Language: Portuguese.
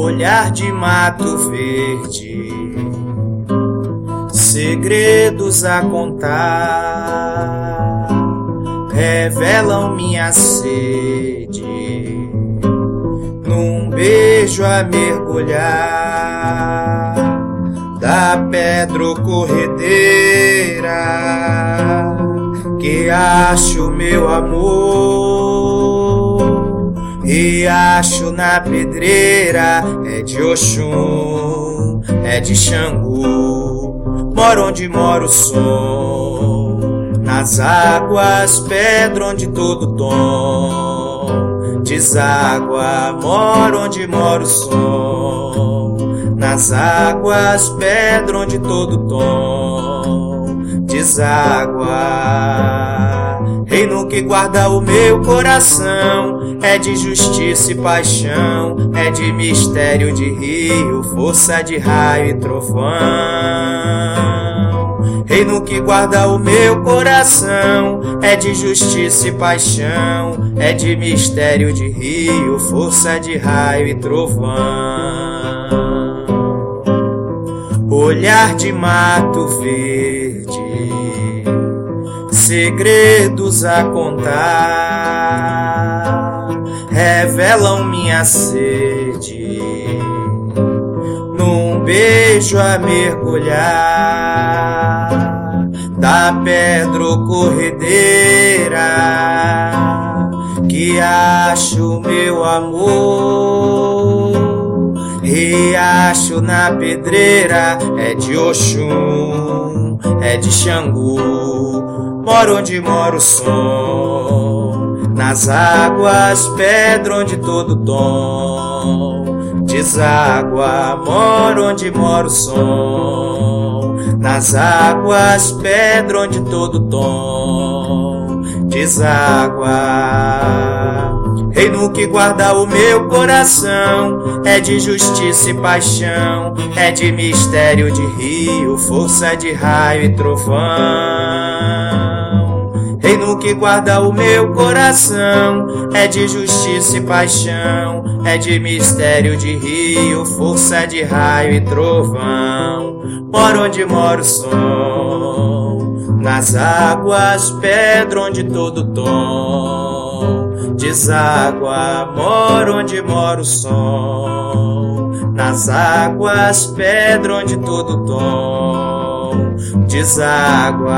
olhar de mato verde, segredos a contar, revelam minha sede, num beijo a mergulhar da pedra corredeira que acho meu amor e acho na pedreira é de Oxum, é de Xangu, moro onde mora o som, nas águas pedra onde todo tom. Deságua, moro onde mora o som, nas águas pedra onde todo tom. Deságua. Reino que guarda o meu coração é de justiça e paixão, é de mistério de rio, força de raio e trovão. Reino que guarda o meu coração é de justiça e paixão, é de mistério de rio, força de raio e trovão. Olhar de mato verde segredos a contar, revelam minha sede, num beijo a mergulhar, da pedra corredeira, que acho meu amor, riacho na pedreira, é de Oxum, é de Xangu moro onde mora o som, nas águas, pedra onde todo tom deságua, moro onde mora o som, nas águas, pedra onde todo tom deságua. Reino que guarda o meu coração é de justiça e paixão, é de mistério de rio, força de raio e trovão. Reino que guarda o meu coração é de justiça e paixão, é de mistério de rio, força de raio e trovão. Moro onde mora o som, nas águas, pedra onde todo tom deságua, moro onde mora o som, nas águas, pedra onde todo tom deságua.